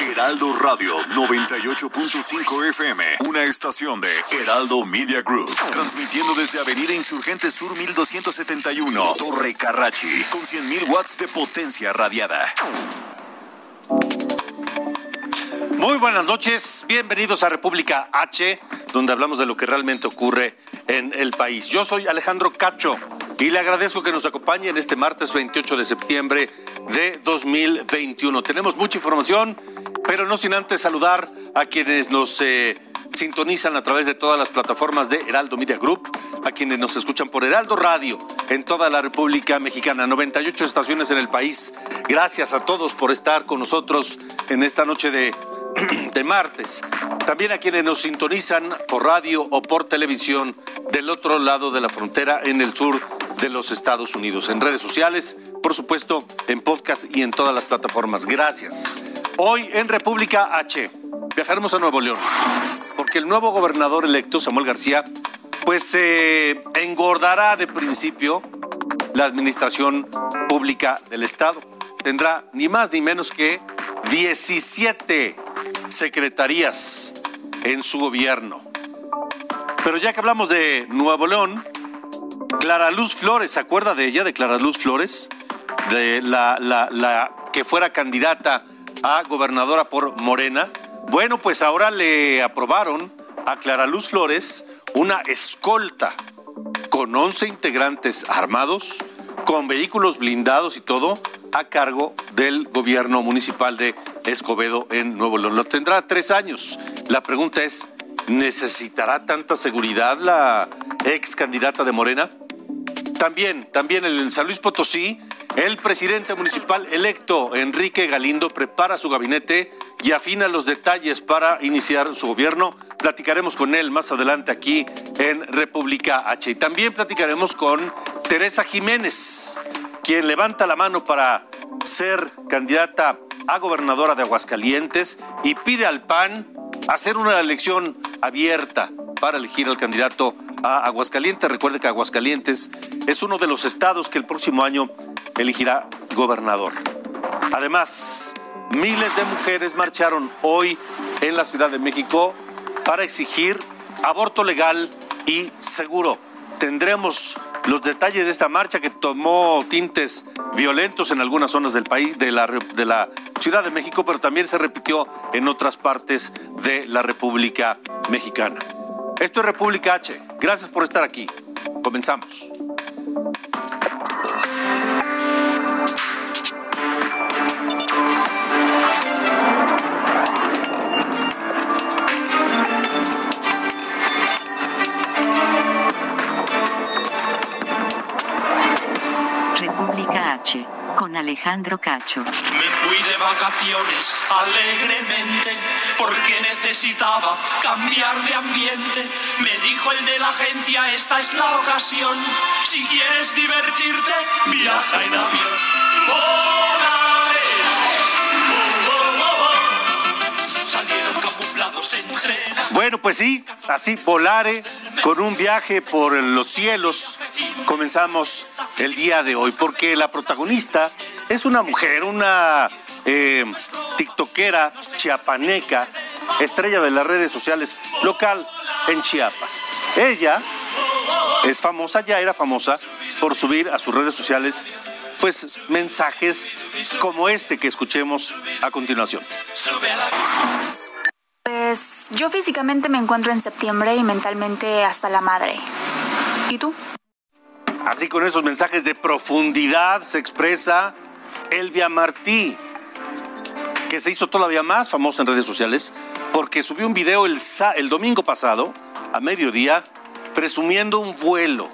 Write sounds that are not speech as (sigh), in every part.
Heraldo Radio 98.5 FM, una estación de Heraldo Media Group, transmitiendo desde Avenida Insurgente Sur 1271, Torre Carrachi, con 100.000 watts de potencia radiada. Muy buenas noches, bienvenidos a República H, donde hablamos de lo que realmente ocurre en el país. Yo soy Alejandro Cacho y le agradezco que nos acompañe en este martes 28 de septiembre de 2021. Tenemos mucha información, pero no sin antes saludar a quienes nos eh, sintonizan a través de todas las plataformas de Heraldo Media Group, a quienes nos escuchan por Heraldo Radio en toda la República Mexicana, 98 estaciones en el país. Gracias a todos por estar con nosotros en esta noche de (clears throat) de martes. También a quienes nos sintonizan por radio o por televisión del otro lado de la frontera en el sur de los Estados Unidos, en redes sociales, por supuesto, en podcast y en todas las plataformas. Gracias. Hoy en República H viajaremos a Nuevo León, porque el nuevo gobernador electo, Samuel García, pues se eh, engordará de principio la administración pública del Estado. Tendrá ni más ni menos que 17 secretarías en su gobierno. Pero ya que hablamos de Nuevo León, Clara Luz Flores, ¿se acuerda de ella, de Clara Luz Flores? De la, la que fuera candidata a gobernadora por Morena. Bueno, pues ahora le aprobaron a Clara Luz Flores una escolta con 11 integrantes armados, con vehículos blindados y todo, a cargo del gobierno municipal de Escobedo en Nuevo León. Lo tendrá tres años. La pregunta es, ¿necesitará tanta seguridad la ex candidata de Morena? También, también en San Luis Potosí, el presidente municipal electo, Enrique Galindo, prepara su gabinete y afina los detalles para iniciar su gobierno. Platicaremos con él más adelante aquí en República H. Y también platicaremos con Teresa Jiménez, quien levanta la mano para ser candidata a gobernadora de Aguascalientes y pide al PAN hacer una elección abierta para elegir al candidato a Aguascalientes. Recuerde que Aguascalientes es uno de los estados que el próximo año elegirá gobernador. Además, miles de mujeres marcharon hoy en la Ciudad de México para exigir aborto legal y seguro. Tendremos los detalles de esta marcha que tomó tintes violentos en algunas zonas del país, de la, Ciudad de México, pero también se repitió en otras partes de la República Mexicana. Esto es República H. Gracias por estar aquí. Comenzamos. Alejandro Cacho. Me fui de vacaciones alegremente porque necesitaba cambiar de ambiente. Me dijo el de la agencia, esta es la ocasión. Si quieres divertirte, viaja en avión. Bueno, pues sí, así volare con un viaje por los cielos. Comenzamos el día de hoy, porque la protagonista es una mujer, una eh, tiktokera chiapaneca, estrella de las redes sociales local en Chiapas. Ella es famosa, ya era famosa por subir a sus redes sociales pues mensajes como este que escuchemos a continuación. Pues yo físicamente me encuentro en septiembre y mentalmente hasta la madre. ¿Y tú? Así con esos mensajes de profundidad se expresa Elvia Martí, que se hizo todavía más famosa en redes sociales porque subió un video el, el domingo pasado, a mediodía, presumiendo un vuelo.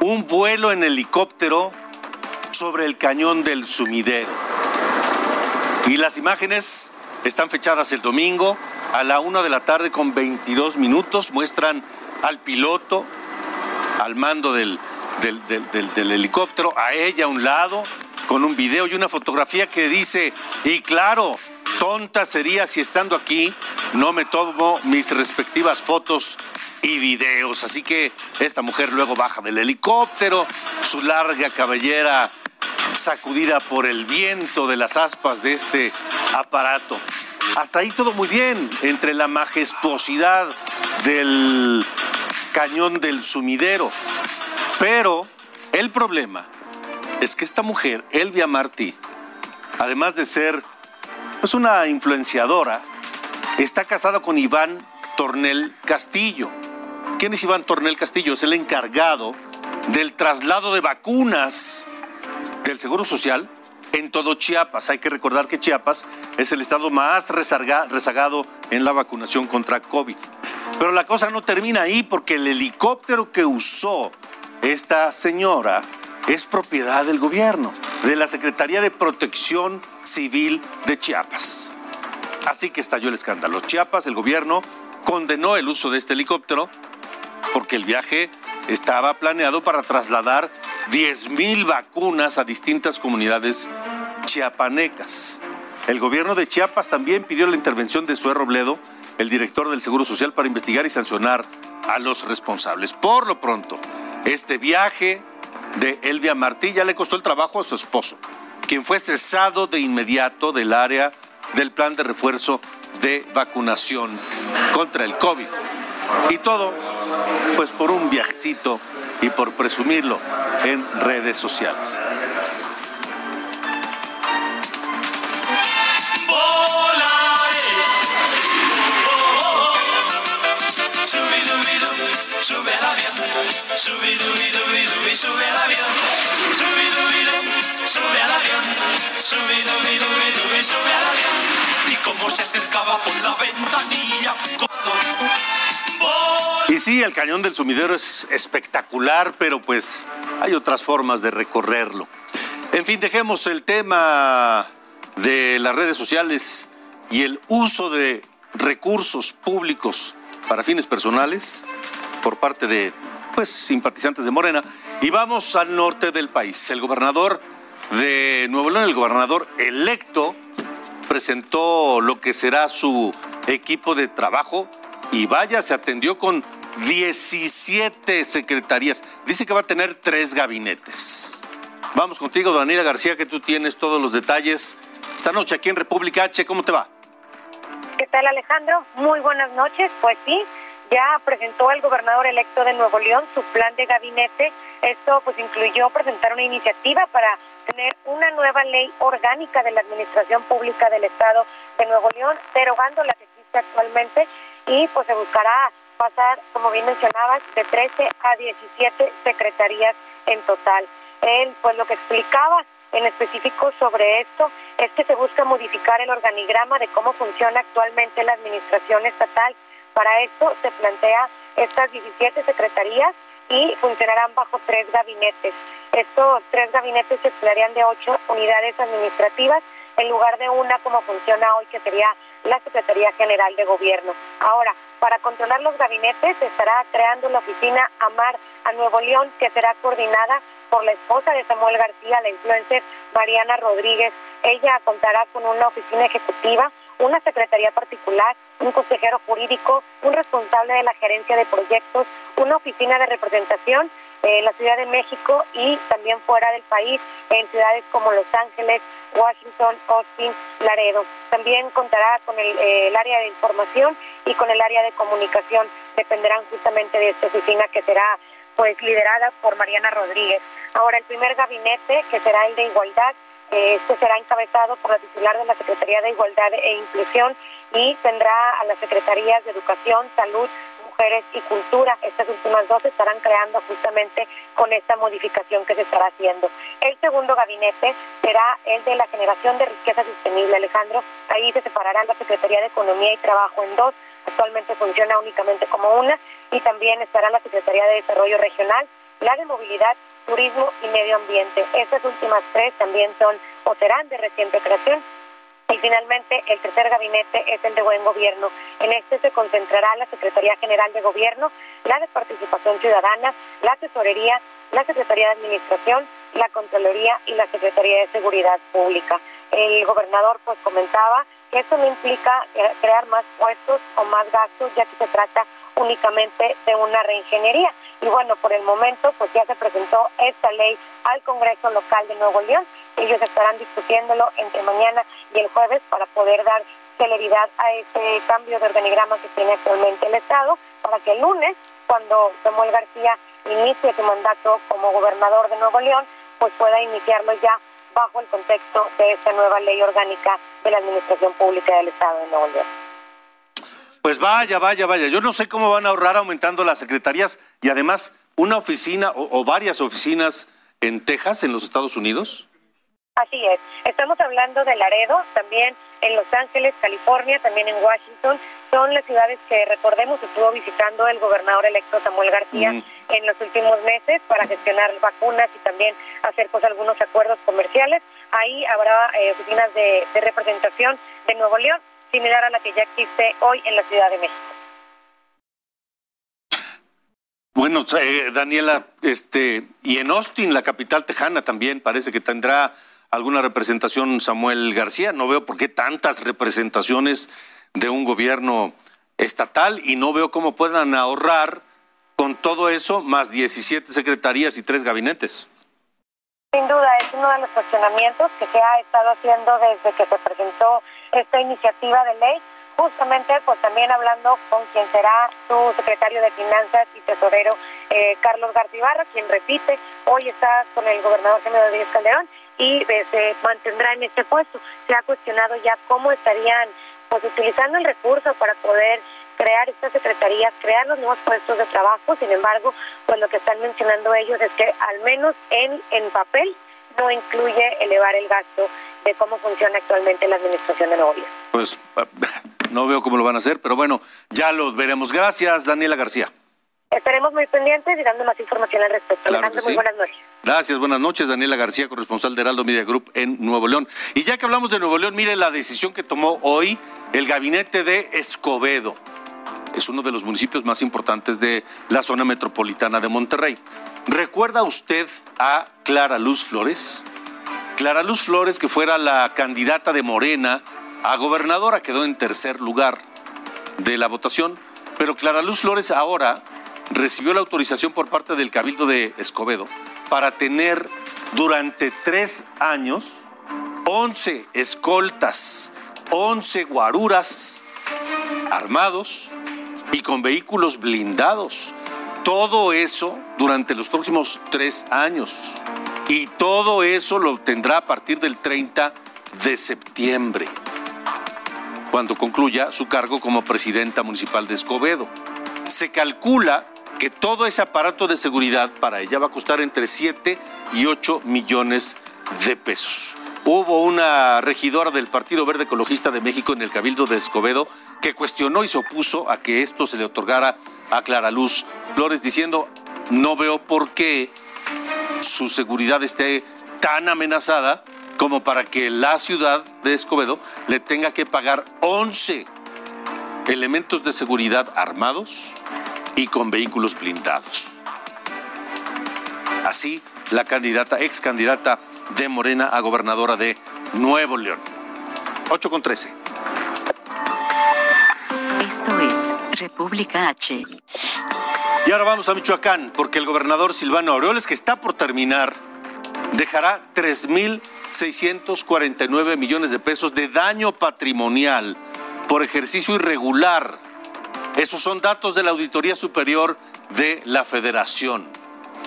Un vuelo en helicóptero sobre el cañón del sumidero. Y las imágenes están fechadas el domingo a la una de la tarde con 22 minutos. Muestran al piloto al mando del, del, helicóptero, a ella a un lado, con un video y una fotografía que dice, y claro, tonta sería si estando aquí no me tomo mis respectivas fotos y videos. Así que esta mujer luego baja del helicóptero, su larga cabellera sacudida por el viento de las aspas de este aparato. Hasta ahí todo muy bien, entre la majestuosidad del cañón del sumidero. Pero el problema es que esta mujer, Elvia Martí, además de ser pues, una influenciadora, está casada con Iván Tornel Castillo. ¿Quién es Iván Tornel Castillo? Es el encargado del traslado de vacunas del Seguro Social en todo Chiapas. Hay que recordar que Chiapas es el estado más rezagado en la vacunación contra COVID. Pero la cosa no termina ahí porque el helicóptero que usó esta señora es propiedad del gobierno, de la Secretaría de Protección Civil de Chiapas. Así que estalló el escándalo. Chiapas, el gobierno, condenó el uso de este helicóptero porque el viaje estaba planeado para trasladar 10.000 vacunas a distintas comunidades chiapanecas. El gobierno de Chiapas también pidió la intervención de Sue Robledo, el director del Seguro Social, para investigar y sancionar a los responsables. Por lo pronto, este viaje de Elvia Martí ya le costó el trabajo a su esposo, quien fue cesado de inmediato del área del plan de refuerzo de vacunación contra el COVID. Y todo, pues por un viajecito y por presumirlo en redes sociales. sube al avión, y sí, el cañón del sumidero es espectacular, pero pues hay otras formas de recorrerlo. En fin, dejemos el tema de las redes sociales y el uso de recursos públicos para fines personales por parte de pues simpatizantes de Morena. Y vamos al norte del país. El gobernador de Nuevo León, el gobernador electo, presentó lo que será su equipo de trabajo y vaya, se atendió con 17 secretarías. Dice que va a tener tres gabinetes. Vamos contigo, Daniela García, que tú tienes todos los detalles. Esta noche aquí en República H, ¿cómo te va? ¿Qué tal, Alejandro? Muy buenas noches. Pues sí, ya presentó el gobernador electo de Nuevo León su plan de gabinete. Esto pues incluyó presentar una iniciativa para tener una nueva ley orgánica de la administración pública del Estado de Nuevo León, derogando la que existe actualmente y pues se buscará pasar, como bien mencionabas, de 13 a 17 secretarías en total. Él pues lo que explicaba en específico sobre esto es que se busca modificar el organigrama de cómo funciona actualmente la administración estatal para esto se plantea estas 17 secretarías y funcionarán bajo tres gabinetes. Estos tres gabinetes se emplearían de ocho unidades administrativas en lugar de una como funciona hoy, que sería la Secretaría General de Gobierno. Ahora, para controlar los gabinetes, se estará creando la oficina Amar a Nuevo León, que será coordinada por la esposa de Samuel García, la influencer Mariana Rodríguez. Ella contará con una oficina ejecutiva una secretaría particular, un consejero jurídico, un responsable de la gerencia de proyectos, una oficina de representación en la Ciudad de México y también fuera del país, en ciudades como Los Ángeles, Washington, Austin, Laredo. También contará con el, el, área de información y con el área de comunicación. Dependerán justamente de esta oficina que será pues liderada por Mariana Rodríguez. Ahora el primer gabinete, que será el de igualdad, este será encabezado por la titular de la Secretaría de Igualdad e Inclusión y tendrá a las Secretarías de Educación, Salud, Mujeres y Cultura. Estas últimas dos estarán creando justamente con esta modificación que se estará haciendo. El segundo gabinete será el de la generación de riqueza sostenible, Alejandro. Ahí se separará la Secretaría de Economía y Trabajo en dos. Actualmente funciona únicamente como una. Y también estará la Secretaría de Desarrollo Regional, la de Movilidad turismo y medio ambiente. Estas últimas tres también son o serán de reciente creación. Y finalmente, el tercer gabinete es el de buen gobierno. En este se concentrará la Secretaría General de Gobierno, la de Participación Ciudadana, la Tesorería, la Secretaría de Administración, la Contraloría y la Secretaría de Seguridad Pública. El gobernador pues comentaba que esto no implica eh, crear más puestos o más gastos, ya que se trata únicamente de una reingeniería. Y bueno, por el momento, pues ya se presentó esta ley al Congreso local de Nuevo León. Ellos estarán discutiéndolo entre mañana y el jueves para poder dar celeridad a este cambio de organigrama que tiene actualmente el Estado, para que el lunes, cuando Samuel García inicie su mandato como gobernador de Nuevo León, pues pueda iniciarlo ya bajo el contexto de esta nueva ley orgánica de la Administración Pública del Estado de Nuevo León. Pues vaya, vaya, vaya. Yo no sé cómo van a ahorrar aumentando las secretarías y además una oficina o, varias oficinas en Texas, en los Estados Unidos. Así es. Estamos hablando de Laredo, también en Los Ángeles, California, también en Washington. Son las ciudades que, recordemos, estuvo visitando el gobernador electo Samuel García mm. en los últimos meses para gestionar vacunas y también hacer pues algunos acuerdos comerciales. Ahí habrá eh, oficinas de representación de Nuevo León similar a la que ya existe hoy en la Ciudad de México. Bueno, eh, Daniela, este, y en Austin, la capital tejana, también parece que tendrá alguna representación Samuel García. No veo por qué tantas representaciones de un gobierno estatal y no veo cómo puedan ahorrar con todo eso más 17 secretarías y tres gabinetes. Sin duda, es uno de los cuestionamientos que se ha estado haciendo desde que se presentó esta iniciativa de ley, justamente pues también hablando con quien será su secretario de Finanzas y Tesorero, eh, Carlos Garcibarro, quien repite, hoy está con el gobernador General Díaz Calderón y eh, se mantendrá en este puesto. Se ha cuestionado ya cómo estarían pues utilizando el recurso para poder crear estas secretarías, crear los nuevos puestos de trabajo, sin embargo, pues lo que están mencionando ellos es que al menos en, en papel no incluye elevar el gasto de cómo funciona actualmente la administración de Nuevo Pues no veo cómo lo van a hacer, pero bueno, ya los veremos. Gracias, Daniela García. Estaremos muy pendientes y dando más información al respecto. Claro muy buenas noches. Gracias, buenas noches. Daniela García, corresponsal de Heraldo Media Group en Nuevo León. Y ya que hablamos de Nuevo León, mire la decisión que tomó hoy el gabinete de Escobedo. Es uno de los municipios más importantes de la zona metropolitana de Monterrey. ¿Recuerda usted a Clara Luz Flores? Clara Luz Flores, que fuera la candidata de Morena a gobernadora, quedó en tercer lugar de la votación, pero Clara Luz Flores ahora recibió la autorización por parte del Cabildo de Escobedo para tener durante tres años 11 escoltas, 11 guaruras armados y con vehículos blindados. Todo eso durante los próximos tres años. Y todo eso lo tendrá a partir del 30 de septiembre, cuando concluya su cargo como presidenta municipal de Escobedo. Se calcula que todo ese aparato de seguridad para ella va a costar entre 7 y 8 millones de pesos. Hubo una regidora del Partido Verde Ecologista de México en el Cabildo de Escobedo que cuestionó y se opuso a que esto se le otorgara a Clara Luz Flores diciendo, no veo por qué su seguridad esté tan amenazada como para que la ciudad de Escobedo le tenga que pagar 11 elementos de seguridad armados y con vehículos blindados. Así, la candidata, ex candidata de Morena a gobernadora de Nuevo León. 8 con 13. Esto es República H. Y ahora vamos a Michoacán, porque el gobernador Silvano Aureoles, que está por terminar, dejará 3.649 millones de pesos de daño patrimonial por ejercicio irregular. Esos son datos de la Auditoría Superior de la Federación.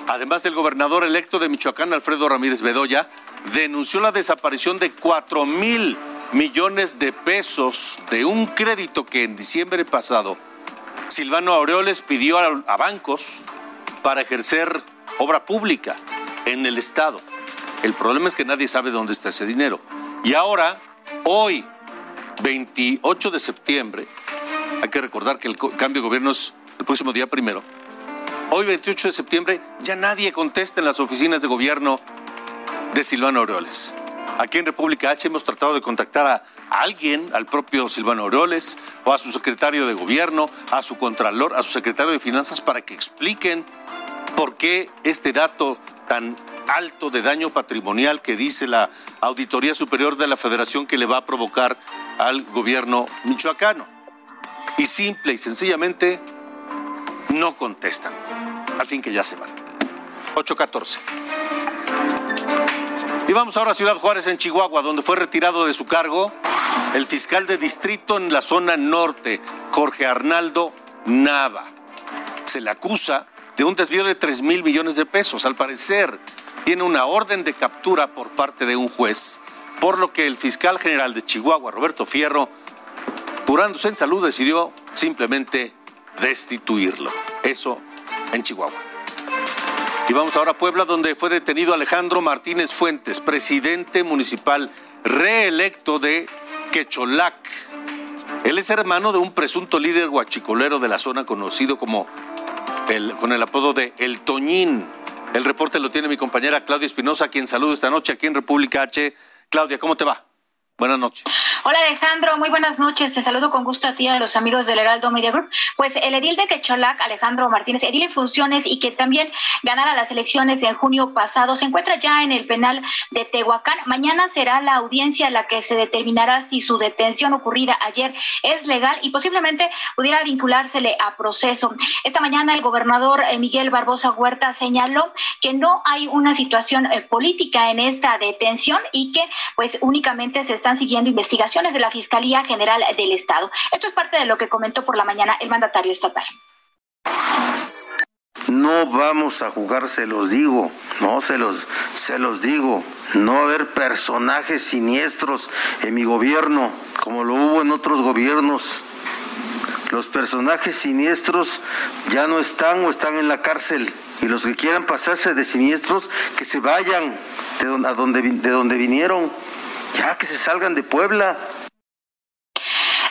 Además, el gobernador electo de Michoacán, Alfredo Ramírez Bedoya, denunció la desaparición de 4 mil millones de pesos de un crédito que en diciembre pasado Silvano Aureoles pidió a, bancos para ejercer obra pública en el Estado. El problema es que nadie sabe dónde está ese dinero. Y ahora, hoy, 28 de septiembre, hay que recordar que el cambio de gobierno es el próximo día primero. Hoy, 28 de septiembre, ya nadie contesta en las oficinas de gobierno de Silvano Aureoles. Aquí en República H hemos tratado de contactar a alguien, al propio Silvano Aureoles, o a su secretario de gobierno, a su contralor, a su secretario de finanzas, para que expliquen por qué este dato tan alto de daño patrimonial que dice la Auditoría Superior de la Federación que le va a provocar al gobierno michoacano. Y simple y sencillamente no contestan. Al fin que ya se van. 814. Y vamos ahora a Ciudad Juárez, en Chihuahua, donde fue retirado de su cargo el fiscal de distrito en la zona norte, Jorge Arnaldo Nava. Se le acusa de un desvío de 3 mil millones de pesos. Al parecer, tiene una orden de captura por parte de un juez, por lo que el fiscal general de Chihuahua, Roberto Fierro, curándose en salud, decidió simplemente destituirlo. Eso en Chihuahua. Y vamos ahora a Puebla, donde fue detenido Alejandro Martínez Fuentes, presidente municipal reelecto de Quecholac. Él es hermano de un presunto líder guachicolero de la zona conocido como el, con el apodo de El Toñín. El reporte lo tiene mi compañera Claudia Espinosa, quien saludo esta noche aquí en República H. Claudia, ¿cómo te va? Buenas noches. Hola Alejandro, muy buenas noches. Te saludo con gusto a ti y a los amigos del Heraldo Media Group. Pues el edil de Quecholac, Alejandro Martínez, edil en funciones y que también ganara las elecciones en junio pasado, se encuentra ya en el penal de Tehuacán. Mañana será la audiencia la que se determinará si su detención ocurrida ayer es legal y posiblemente pudiera vinculársele a proceso. Esta mañana el gobernador eh, Miguel Barbosa Huerta señaló que no hay una situación eh, política en esta detención y que pues únicamente se están siguiendo investigaciones de la Fiscalía General del Estado. Esto es parte de lo que comentó por la mañana el mandatario estatal. No vamos a jugar, se los digo, no se los, se los digo. No va a haber personajes siniestros en mi gobierno, como lo hubo en otros gobiernos. Los personajes siniestros ya no están o están en la cárcel. Y los que quieran pasarse de siniestros, que se vayan de a donde, de donde vinieron. Ya que se salgan de Puebla.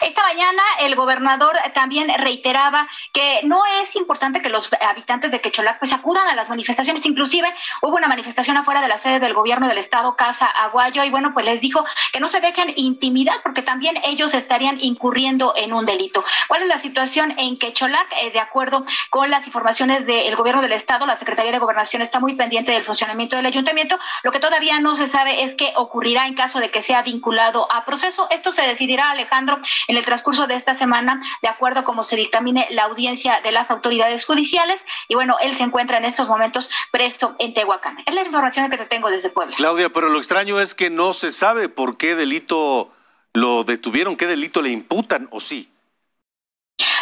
Esta mañana el gobernador también reiteraba que no es importante que los habitantes de Quecholac pues acudan a las manifestaciones, inclusive hubo una manifestación afuera de la sede del gobierno del estado Casa Aguayo y bueno, pues les dijo que no se dejen intimidar porque también ellos estarían incurriendo en un delito. ¿Cuál es la situación en Quecholac? Eh, de acuerdo con las informaciones del gobierno del estado, la Secretaría de Gobernación está muy pendiente del funcionamiento del ayuntamiento. Lo que todavía no se sabe es qué ocurrirá en caso de que sea vinculado a proceso. Esto se decidirá, Alejandro, en el transcurso de esta semana, de acuerdo a cómo se dictamine la audiencia de las autoridades judiciales. Y bueno, él se encuentra en estos momentos preso en Tehuacán. Es la información que te tengo desde Puebla. Claudia, pero lo extraño es que no se sabe por qué delito lo detuvieron, qué delito le imputan o sí.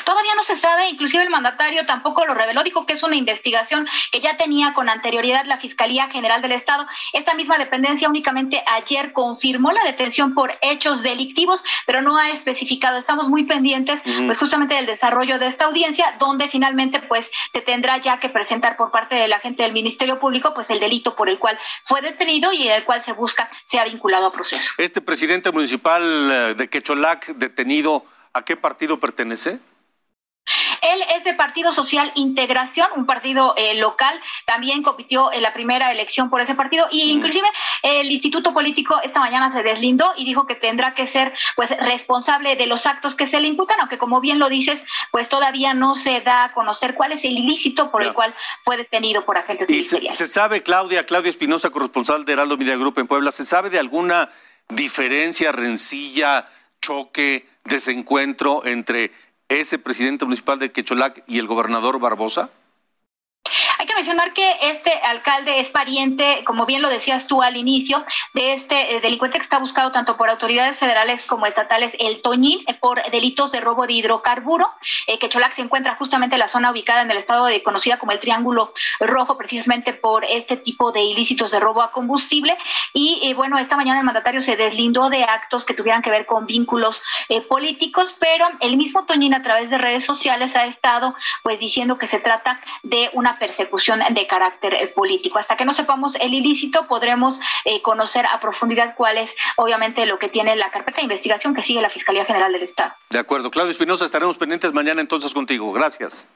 Todavía no se sabe, inclusive el mandatario tampoco lo reveló, dijo que es una investigación que ya tenía con anterioridad la Fiscalía General del Estado. Esta misma dependencia únicamente ayer confirmó la detención por hechos delictivos, pero no ha especificado. Estamos muy pendientes, pues justamente del desarrollo de esta audiencia, donde finalmente pues se tendrá ya que presentar por parte de la gente del Ministerio Público pues el delito por el cual fue detenido y el cual se busca sea vinculado a proceso. Este presidente municipal eh, de Quecholac detenido, ¿a qué partido pertenece? Él es de Partido Social Integración, un partido eh, local, también compitió en la primera elección por ese partido. Y inclusive el Instituto Político esta mañana se deslindó y dijo que tendrá que ser pues responsable de los actos que se le imputan, aunque como bien lo dices, pues todavía no se da a conocer cuál es el ilícito por el cual fue detenido por agentes y se, se, sabe, Claudia, Claudia Espinosa, corresponsal de Heraldo Media Group en Puebla, ¿se sabe de alguna diferencia, rencilla, choque, desencuentro entre ese presidente municipal de Quecholac y el gobernador Barbosa? Hay que mencionar que este alcalde es pariente, como bien lo decías tú al inicio, de este eh, delincuente que está buscado tanto por autoridades federales como estatales, el Toñín, eh, por delitos de robo de hidrocarburo. Eh, que Cholac se encuentra justamente en la zona ubicada en el estado de conocida como el Triángulo Rojo, precisamente por este tipo de ilícitos de robo a combustible. Y bueno, esta mañana el mandatario se deslindó de actos que tuvieran que ver con vínculos políticos, pero el mismo Toñín a través de redes sociales ha estado pues diciendo que se trata de una persecución de carácter eh, político. Hasta que no sepamos el ilícito, podremos eh, conocer a profundidad cuál es, obviamente, lo que tiene la carpeta de investigación que sigue la Fiscalía General del Estado. De acuerdo. Claudio Espinosa, estaremos pendientes mañana entonces contigo. Gracias.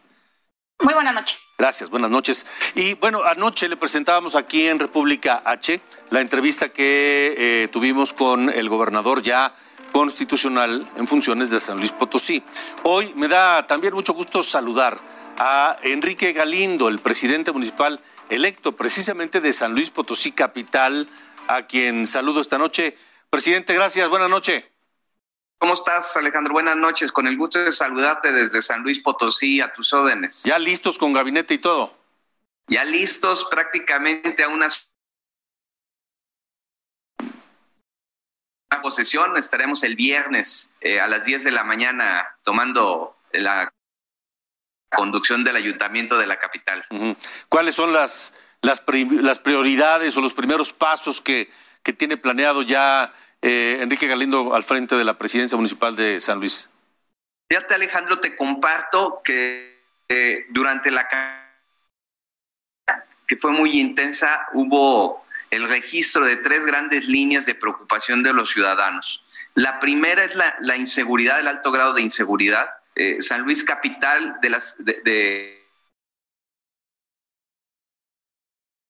Muy buena noche. Gracias, buenas noches. Y bueno, anoche le presentábamos aquí en República H la entrevista que eh, tuvimos con el gobernador ya constitucional en funciones de San Luis Potosí. Hoy me da también mucho gusto saludar a Enrique Galindo, el presidente municipal electo precisamente de San Luis Potosí Capital, a quien saludo esta noche. Presidente, gracias, buenas noches. ¿Cómo estás, Alejandro? Buenas noches. Con el gusto de saludarte desde San Luis Potosí a tus órdenes. ¿Ya listos con gabinete y todo? Ya listos prácticamente a unas posesión. Estaremos el viernes eh, a las 10 de la mañana tomando la conducción del ayuntamiento de la capital. ¿Cuáles son las, las, las, prioridades o los primeros pasos que, que tiene planeado ya eh, Enrique Galindo al frente de la presidencia municipal de San Luis? Fíjate, Alejandro, te comparto que eh, durante la que fue muy intensa, hubo el registro de tres grandes líneas de preocupación de los ciudadanos. La primera es la, inseguridad, el alto grado de inseguridad. Eh, San Luis Capital de las de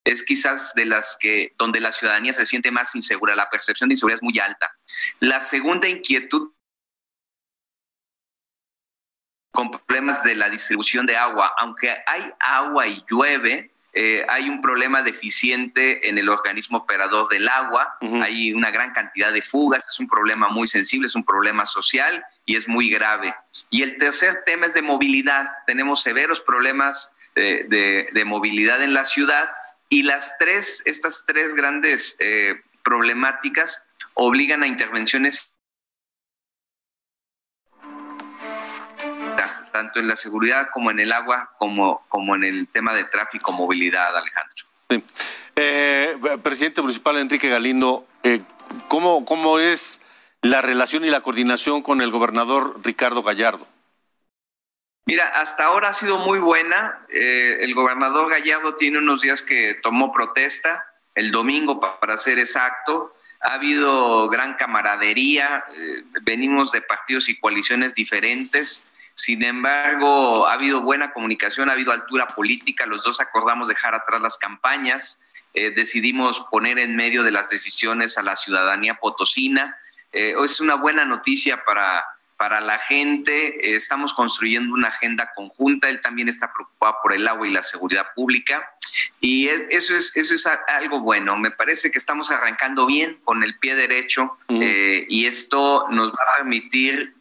es quizás de las que donde la ciudadanía se siente más insegura, la percepción de inseguridad es muy alta. La segunda inquietud con problemas de la distribución de agua, aunque hay agua y llueve, eh, hay un problema deficiente en el organismo operador del agua, hay una gran cantidad de fugas, es un problema muy sensible, es un problema social y es muy grave. Y el tercer tema es de movilidad. Tenemos severos problemas de, de movilidad en la ciudad y las tres, estas tres grandes eh, problemáticas obligan a intervenciones tanto en la seguridad como en el agua, como, como en el tema de tráfico, movilidad, Alejandro. Eh, presidente municipal Enrique Galindo, eh, ¿cómo, ¿cómo es la relación y la coordinación con el gobernador Ricardo Gallardo? Mira, hasta ahora ha sido muy buena. Eh, el gobernador Gallardo tiene unos días que tomó protesta, el domingo para ser exacto. Ha habido gran camaradería, eh, venimos de partidos y coaliciones diferentes. Sin embargo, ha habido buena comunicación, ha habido altura política. Los dos acordamos dejar atrás las campañas. Eh, decidimos poner en medio de las decisiones a la ciudadanía potosina. es una buena noticia para, para la gente, estamos construyendo una agenda conjunta, él también está preocupado por el agua y la seguridad pública y eso es, eso es algo bueno, me parece que estamos arrancando bien con el pie derecho eh, y esto nos va a permitir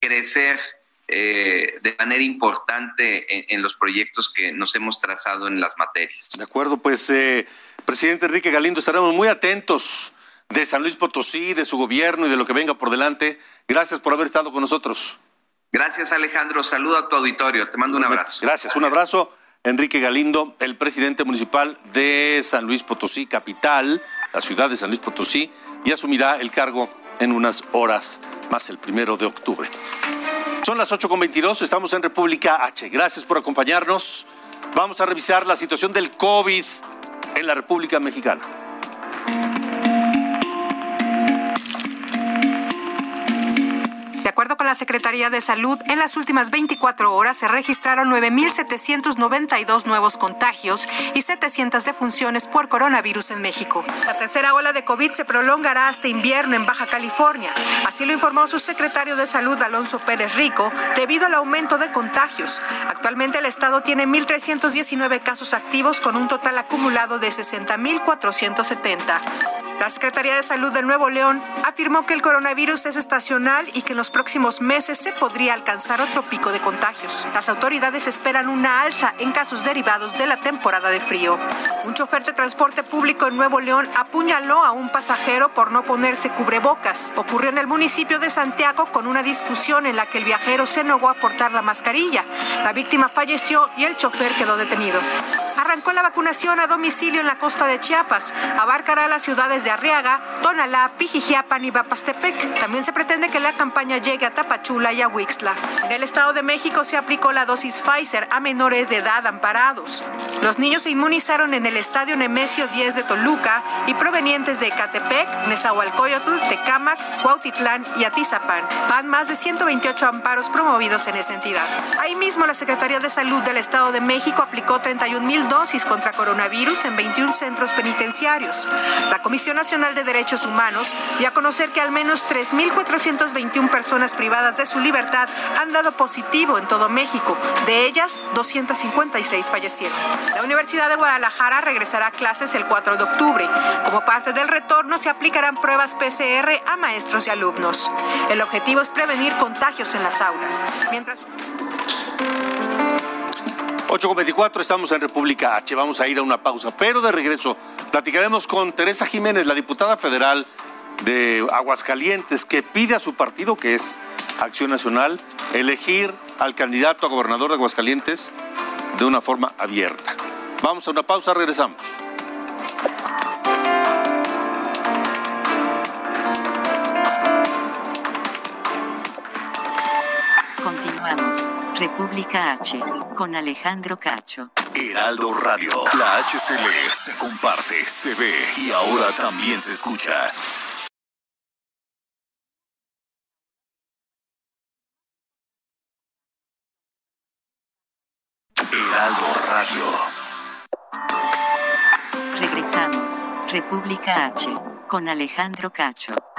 crecer eh, de manera importante en, los proyectos que nos hemos trazado en las materias. De acuerdo, pues eh, presidente Enrique Galindo, estaremos muy atentos de San Luis Potosí, de su gobierno y de lo que venga por delante. Gracias por haber estado con nosotros. Gracias, Alejandro. Saludo a tu auditorio. Te mando un abrazo. Gracias, un abrazo. Enrique Galindo, el presidente municipal de San Luis Potosí, capital, la ciudad de San Luis Potosí, y asumirá el cargo en unas horas más el primero de octubre. Son las 8.22, estamos en República H. Gracias por acompañarnos. Vamos a revisar la situación del COVID en la República Mexicana. Acuerdo con la Secretaría de Salud, en las últimas 24 horas se registraron 9.792 nuevos contagios y 700 defunciones por coronavirus en México. La tercera ola de COVID se prolongará hasta invierno en Baja California. Así lo informó su secretario de Salud, Alonso Pérez Rico, debido al aumento de contagios. Actualmente el estado tiene 1.319 casos activos con un total acumulado de 60.470. La Secretaría de Salud de Nuevo León afirmó que el coronavirus es estacional y que en los próximos próximos meses se podría alcanzar otro pico de contagios. Las autoridades esperan una alza en casos derivados de la temporada de frío. Un chofer de transporte público en Nuevo León apuñaló a un pasajero por no ponerse cubrebocas. Ocurrió en el municipio de Santiago con una discusión en la que el viajero se negó a portar la mascarilla. La víctima falleció y el chofer quedó detenido. Arrancó la vacunación a domicilio en la costa de Chiapas. Abarcará las ciudades de Arriaga, Tonalá, Pijijiapan y Bapastepec. También se pretende que la campaña llegue a Tapachula y Ahuixla. En el Estado de México se aplicó la dosis Pfizer a menores de edad amparados. Los niños se inmunizaron en el Estadio Nemesio 10 de Toluca y provenientes de Ecatepec, Nezahualcóyotl, Tecámac, Cuautitlán y Atizapán. Van más de 128 amparos promovidos en esa entidad. Ahí mismo la Secretaría de Salud del Estado de México aplicó 31 mil dosis contra coronavirus en 21 centros penitenciarios. La Comisión Nacional de Derechos Humanos dio a conocer que al menos 3.421 personas privadas de su libertad han dado positivo en todo México. De ellas, 256 fallecieron. La Universidad de Guadalajara regresará a clases el 4 de octubre. Como parte del retorno, se aplicarán pruebas PCR a maestros y alumnos. El objetivo es prevenir contagios en las aulas. Mientras 8.24, estamos en República H. Vamos a ir a una pausa, pero de regreso platicaremos con Teresa Jiménez, la diputada federal de Aguascalientes, que pide a su partido, que es Acción Nacional, elegir al candidato a gobernador de Aguascalientes de una forma abierta. Vamos a una pausa, regresamos. República H, con Alejandro Cacho. Heraldo Radio, la HCL se comparte, se ve y ahora también se escucha. Radio. Regresamos, República H, con Alejandro Cacho.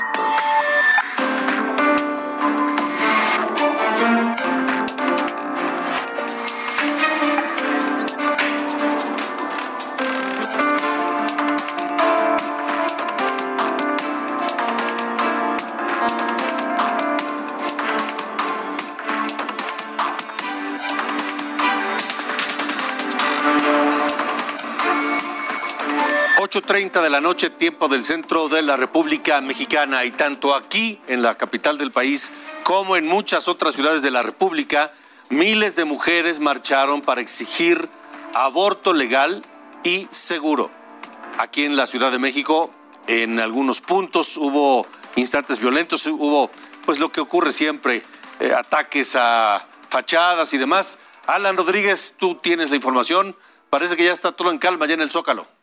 8.30 de la noche, tiempo del centro de la República Mexicana. Y tanto aquí, en la capital del país, como en muchas otras ciudades de la República, miles de mujeres marcharon para exigir aborto legal y seguro. Aquí en la Ciudad de México, en algunos puntos hubo instantes violentos, hubo pues lo que ocurre siempre, eh, ataques a fachadas y demás. Alan Rodríguez, tú tienes la información. Parece que ya está todo en calma ya en el Zócalo.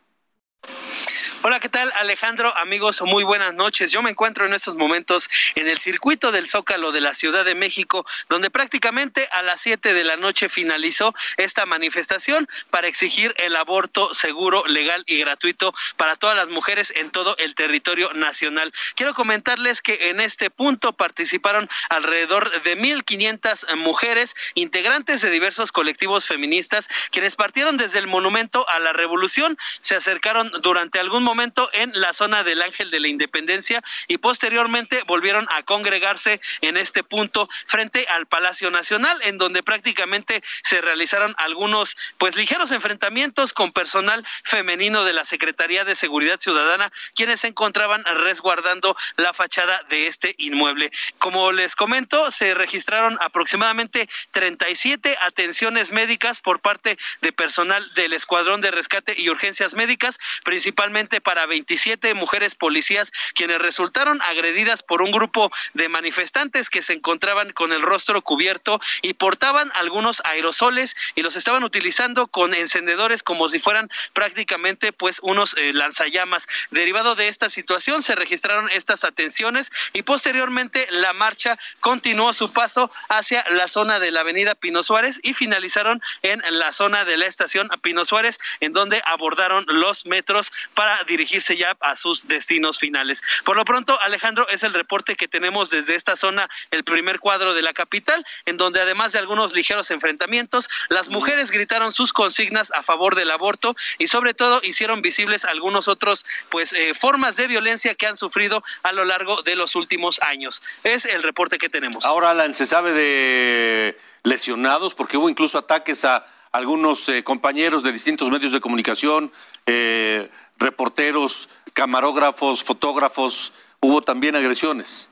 Hola, ¿qué tal Alejandro? Amigos, muy buenas noches. Yo me encuentro en estos momentos en el circuito del Zócalo de la Ciudad de México, donde prácticamente a las 7 de la noche finalizó esta manifestación para exigir el aborto seguro, legal y gratuito para todas las mujeres en todo el territorio nacional. Quiero comentarles que en este punto participaron alrededor de 1.500 mujeres integrantes de diversos colectivos feministas, quienes partieron desde el Monumento a la Revolución, se acercaron durante algún momento momento en la zona del Ángel de la Independencia y posteriormente volvieron a congregarse en este punto frente al Palacio Nacional, en donde prácticamente se realizaron algunos pues ligeros enfrentamientos con personal femenino de la Secretaría de Seguridad Ciudadana, quienes se encontraban resguardando la fachada de este inmueble. Como les comento, se registraron aproximadamente 37 atenciones médicas por parte de personal del Escuadrón de Rescate y Urgencias Médicas, principalmente para 27 mujeres policías quienes resultaron agredidas por un grupo de manifestantes que se encontraban con el rostro cubierto y portaban algunos aerosoles y los estaban utilizando con encendedores como si fueran prácticamente pues unos eh, lanzallamas. Derivado de esta situación se registraron estas atenciones y posteriormente la marcha continuó su paso hacia la zona de la avenida Pino Suárez y finalizaron en la zona de la estación Pino Suárez en donde abordaron los metros para dirigirse ya a sus destinos finales. Por lo pronto, Alejandro, es el reporte que tenemos desde esta zona, el primer cuadro de la capital, en donde además de algunos ligeros enfrentamientos, las mujeres gritaron sus consignas a favor del aborto y sobre todo hicieron visibles algunos otros pues eh, formas de violencia que han sufrido a lo largo de los últimos años. Es el reporte que tenemos. Ahora, Alan, ¿se sabe de lesionados? Porque hubo incluso ataques a algunos eh, compañeros de distintos medios de comunicación, eh, reporteros, camarógrafos, fotógrafos, hubo también agresiones.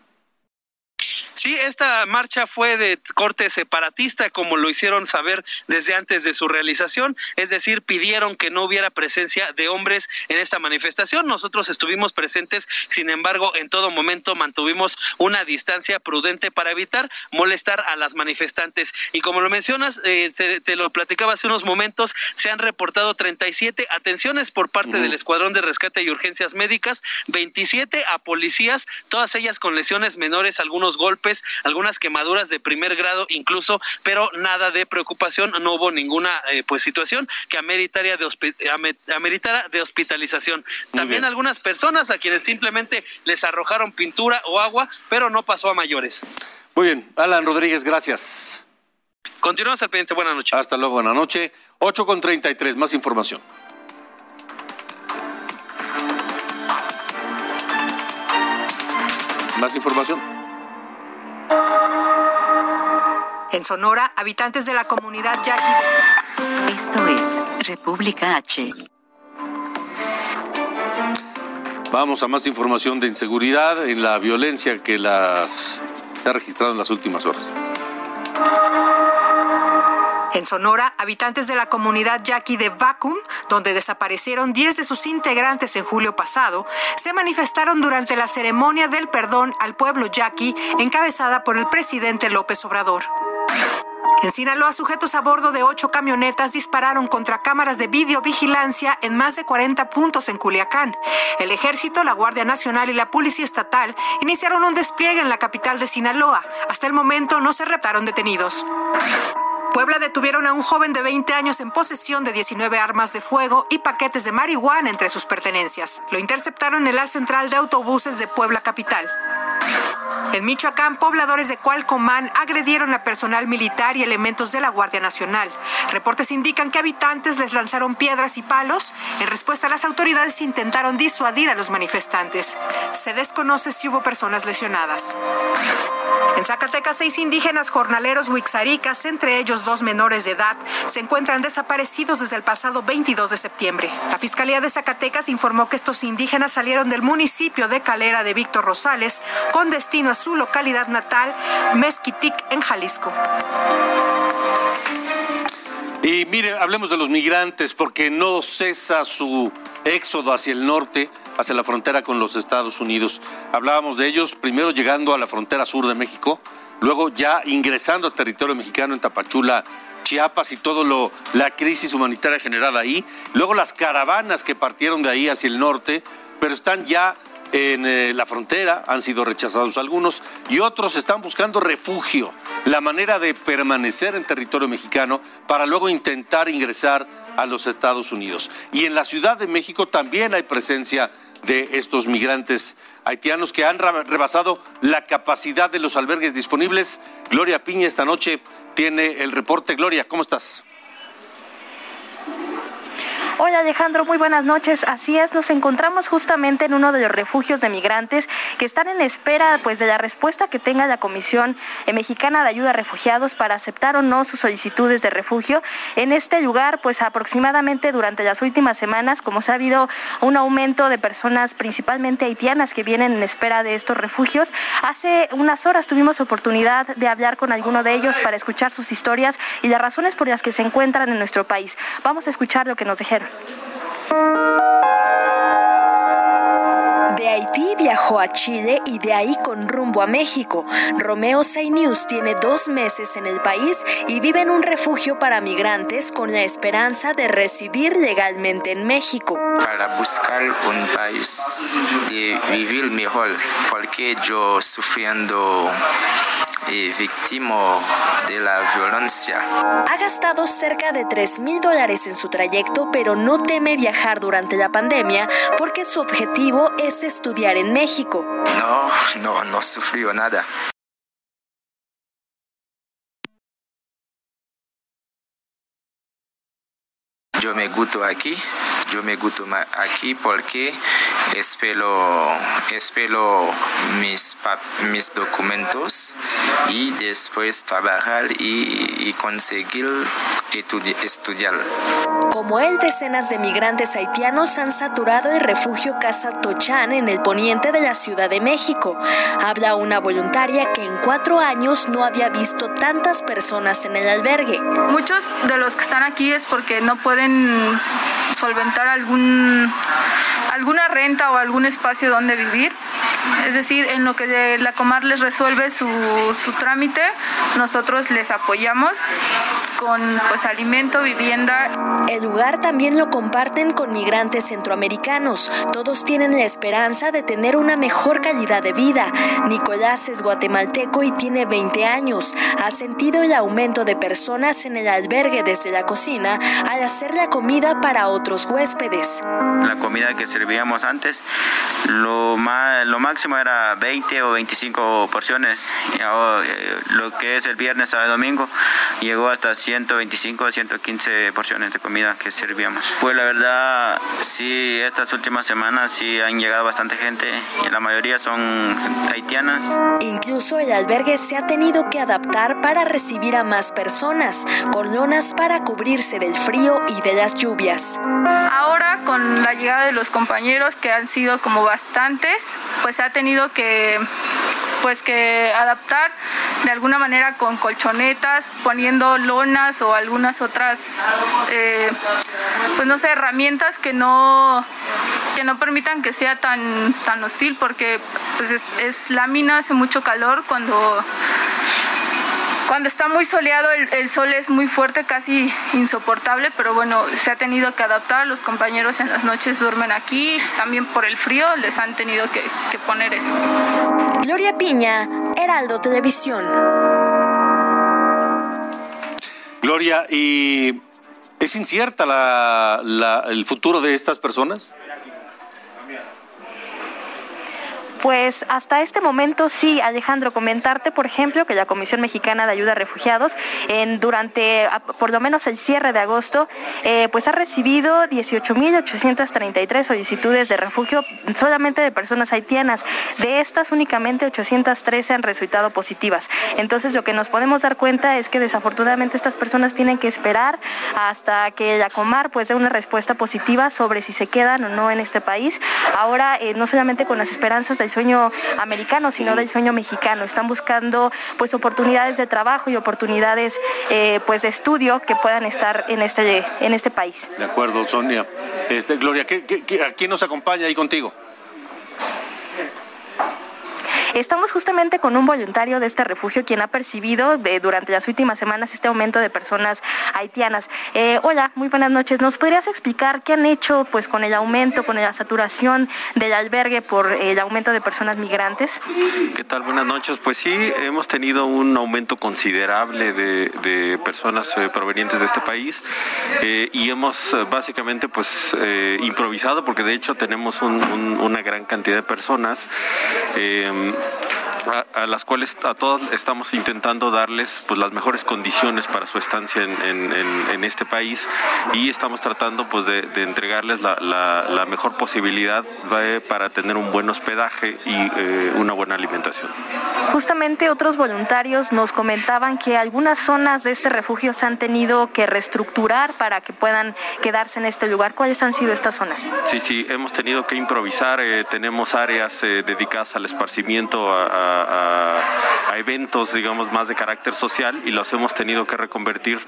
Sí, esta marcha fue de corte separatista, como lo hicieron saber desde antes de su realización, es decir, pidieron que no hubiera presencia de hombres en esta manifestación. Nosotros estuvimos presentes, sin embargo, en todo momento mantuvimos una distancia prudente para evitar molestar a las manifestantes. Y como lo mencionas, eh, te, lo platicaba hace unos momentos, se han reportado 37 atenciones por parte del Escuadrón de Rescate y Urgencias Médicas, 27 a policías, todas ellas con lesiones menores, algunos golpes, algunas quemaduras de primer grado incluso, pero nada de preocupación, no hubo ninguna eh, pues situación que ameritara de, ameritara de hospitalización. También algunas personas a quienes simplemente les arrojaron pintura o agua, pero no pasó a mayores. Muy bien, Alan Rodríguez, gracias. Continuamos al pendiente, buenas noches. Hasta luego, buenas noches. 8 con 33, más información. Más información. En Sonora, habitantes de la comunidad Yaqui. Esto es República H. Vamos a más información de inseguridad en la violencia que las se ha registrado en las últimas horas. En Sonora, habitantes de la comunidad yaqui de Vacuum, donde desaparecieron 10 de sus integrantes en julio pasado, se manifestaron durante la ceremonia del perdón al pueblo yaqui encabezada por el presidente López Obrador. En Sinaloa, sujetos a bordo de ocho camionetas dispararon contra cámaras de videovigilancia en más de 40 puntos en Culiacán. El ejército, la Guardia Nacional y la Policía Estatal iniciaron un despliegue en la capital de Sinaloa. Hasta el momento no se reptaron detenidos. Puebla detuvieron a un joven de 20 años en posesión de 19 armas de fuego y paquetes de marihuana entre sus pertenencias. Lo interceptaron en la central de autobuses de Puebla Capital. En Michoacán, pobladores de Cualcomán agredieron a personal militar y elementos de la Guardia Nacional. Reportes indican que habitantes les lanzaron piedras y palos. En respuesta, las autoridades intentaron disuadir a los manifestantes. Se desconoce si hubo personas lesionadas. En Zacatecas, seis indígenas jornaleros huixaricas, entre ellos dos menores de edad, se encuentran desaparecidos desde el pasado 22 de septiembre. La Fiscalía de Zacatecas informó que estos indígenas salieron del municipio de Calera de Víctor Rosales con destino a su localidad natal, Mezquitic, en Jalisco. Y mire, hablemos de los migrantes, porque no cesa su éxodo hacia el norte, hacia la frontera con los Estados Unidos. Hablábamos de ellos primero llegando a la frontera sur de México, luego ya ingresando a territorio mexicano en Tapachula, Chiapas y todo lo la crisis humanitaria generada ahí, luego las caravanas que partieron de ahí hacia el norte, pero están ya en eh, la frontera, han sido rechazados algunos y otros están buscando refugio, la manera de permanecer en territorio mexicano para luego intentar ingresar a los Estados Unidos. Y en la Ciudad de México también hay presencia de estos migrantes haitianos que han rebasado la capacidad de los albergues disponibles. Gloria Piña esta noche tiene el reporte. Gloria, ¿cómo estás? Hola Alejandro, muy buenas noches. Así es, nos encontramos justamente en uno de los refugios de migrantes que están en espera pues de la respuesta que tenga la Comisión Mexicana de Ayuda a Refugiados para aceptar o no sus solicitudes de refugio. En este lugar, pues aproximadamente durante las últimas semanas, como se ha habido un aumento de personas principalmente haitianas que vienen en espera de estos refugios, hace unas horas tuvimos oportunidad de hablar con alguno de ellos para escuchar sus historias y las razones por las que se encuentran en nuestro país. Vamos a escuchar lo que nos dijeron. De Haití viajó a Chile y de ahí con rumbo a México. Romeo Seinius tiene dos meses en el país y vive en un refugio para migrantes con la esperanza de residir legalmente en México. Para buscar un país de vivir mejor, porque yo sufriendo y víctima de la violencia. Ha gastado cerca de 3 mil dólares en su trayecto, pero no teme viajar durante la pandemia porque su objetivo es estudiar en México. No, no, no sufrió nada. Yo me gusto aquí, yo me gusto aquí porque espero, espero mis, mis documentos y después trabajar y, y conseguir estudiar. Como él, decenas de migrantes haitianos han saturado el refugio Casa Tochán en el poniente de la Ciudad de México. Habla una voluntaria que en cuatro años no había visto tantas personas en el albergue. Muchos de los que están aquí es porque no pueden solventar algún alguna renta o algún espacio donde vivir. Es decir, en lo que la Comar les resuelve su, su trámite, nosotros les apoyamos con pues alimento, vivienda. El lugar también lo comparten con migrantes centroamericanos. Todos tienen la esperanza de tener una mejor calidad de vida. Nicolás es guatemalteco y tiene 20 años. Ha sentido el aumento de personas en el albergue desde la cocina al hacer la comida para otros huéspedes. La comida que servíamos antes, lo, más, lo máximo era 20 o 25 porciones. Y ahora, eh, lo que es el viernes, sábado y domingo, llegó hasta 125 o 115 porciones de comida que servíamos. Pues la verdad, sí, estas últimas semanas sí han llegado bastante gente y la mayoría son haitianas. Incluso el albergue se ha tenido que adaptar para recibir a más personas, con lonas para cubrirse del frío y de las lluvias. Ahora con la llegada de los compañeros que han sido como bastantes, pues ha tenido que pues que adaptar de alguna manera con colchonetas, poniendo lonas o algunas otras, eh, pues no sé, herramientas que no que no permitan que sea tan tan hostil, porque pues es, es lámina, hace mucho calor cuando cuando está muy soleado el, sol es muy fuerte, casi insoportable, pero bueno, se ha tenido que adaptar. Los compañeros en las noches duermen aquí, también por el frío les han tenido que, poner eso. Gloria Piña, Heraldo Televisión. Gloria, ¿y es incierta el futuro de estas personas? Pues hasta este momento sí, Alejandro, comentarte, por ejemplo, que la Comisión Mexicana de Ayuda a Refugiados, en, durante por lo menos el cierre de agosto, eh, pues ha recibido 18.833 solicitudes de refugio solamente de personas haitianas. De estas, únicamente 813 han resultado positivas. Entonces, lo que nos podemos dar cuenta es que desafortunadamente estas personas tienen que esperar hasta que la Comar pues dé una respuesta positiva sobre si se quedan o no en este país. Ahora, eh, no solamente con las esperanzas de sueño americano, sino del sueño mexicano. Están buscando pues oportunidades de trabajo y oportunidades eh, pues de estudio que puedan estar en este, en este país. De acuerdo, Sonia. Este, Gloria, a quién nos acompaña ahí contigo? Estamos justamente con un voluntario de este refugio quien ha percibido durante las últimas semanas este aumento de personas haitianas. Eh, hola, muy buenas noches. ¿Nos podrías explicar qué han hecho pues con el aumento, con la saturación del albergue por el aumento de personas migrantes? ¿Qué tal? Buenas noches. Pues sí, hemos tenido un aumento considerable de, personas eh, provenientes de este país eh, y hemos básicamente pues improvisado porque de hecho tenemos una gran cantidad de personas you. (laughs) a, las cuales a todos estamos intentando darles pues, las mejores condiciones para su estancia en, este país y estamos tratando pues, de, entregarles la, mejor posibilidad eh, para tener un buen hospedaje y eh, una buena alimentación. Justamente otros voluntarios nos comentaban que algunas zonas de este refugio se han tenido que reestructurar para que puedan quedarse en este lugar. ¿Cuáles han sido estas zonas? Sí, sí, hemos tenido que improvisar, eh, tenemos áreas dedicadas al esparcimiento, a, eventos, digamos, más de carácter social y los hemos tenido que reconvertir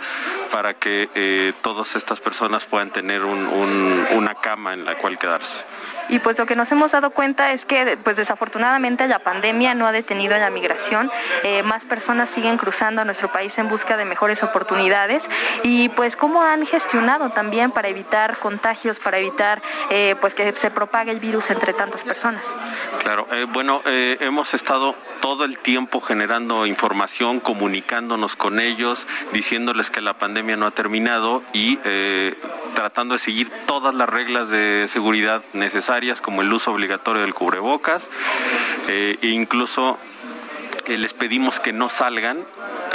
para que eh, todas estas personas puedan tener una cama en la cual quedarse. Y pues lo que nos hemos dado cuenta es que pues desafortunadamente la pandemia no ha detenido la migración, eh, más personas siguen cruzando a nuestro país en busca de mejores oportunidades y pues cómo han gestionado también para evitar contagios, para evitar eh, pues que se propague el virus entre tantas personas. Claro, eh, bueno, hemos estado todo el tiempo generando información, comunicándonos con ellos, diciéndoles que la pandemia no ha terminado y tratando de seguir todas las reglas de seguridad necesarias como el uso obligatorio del cubrebocas e incluso eh, les pedimos que no salgan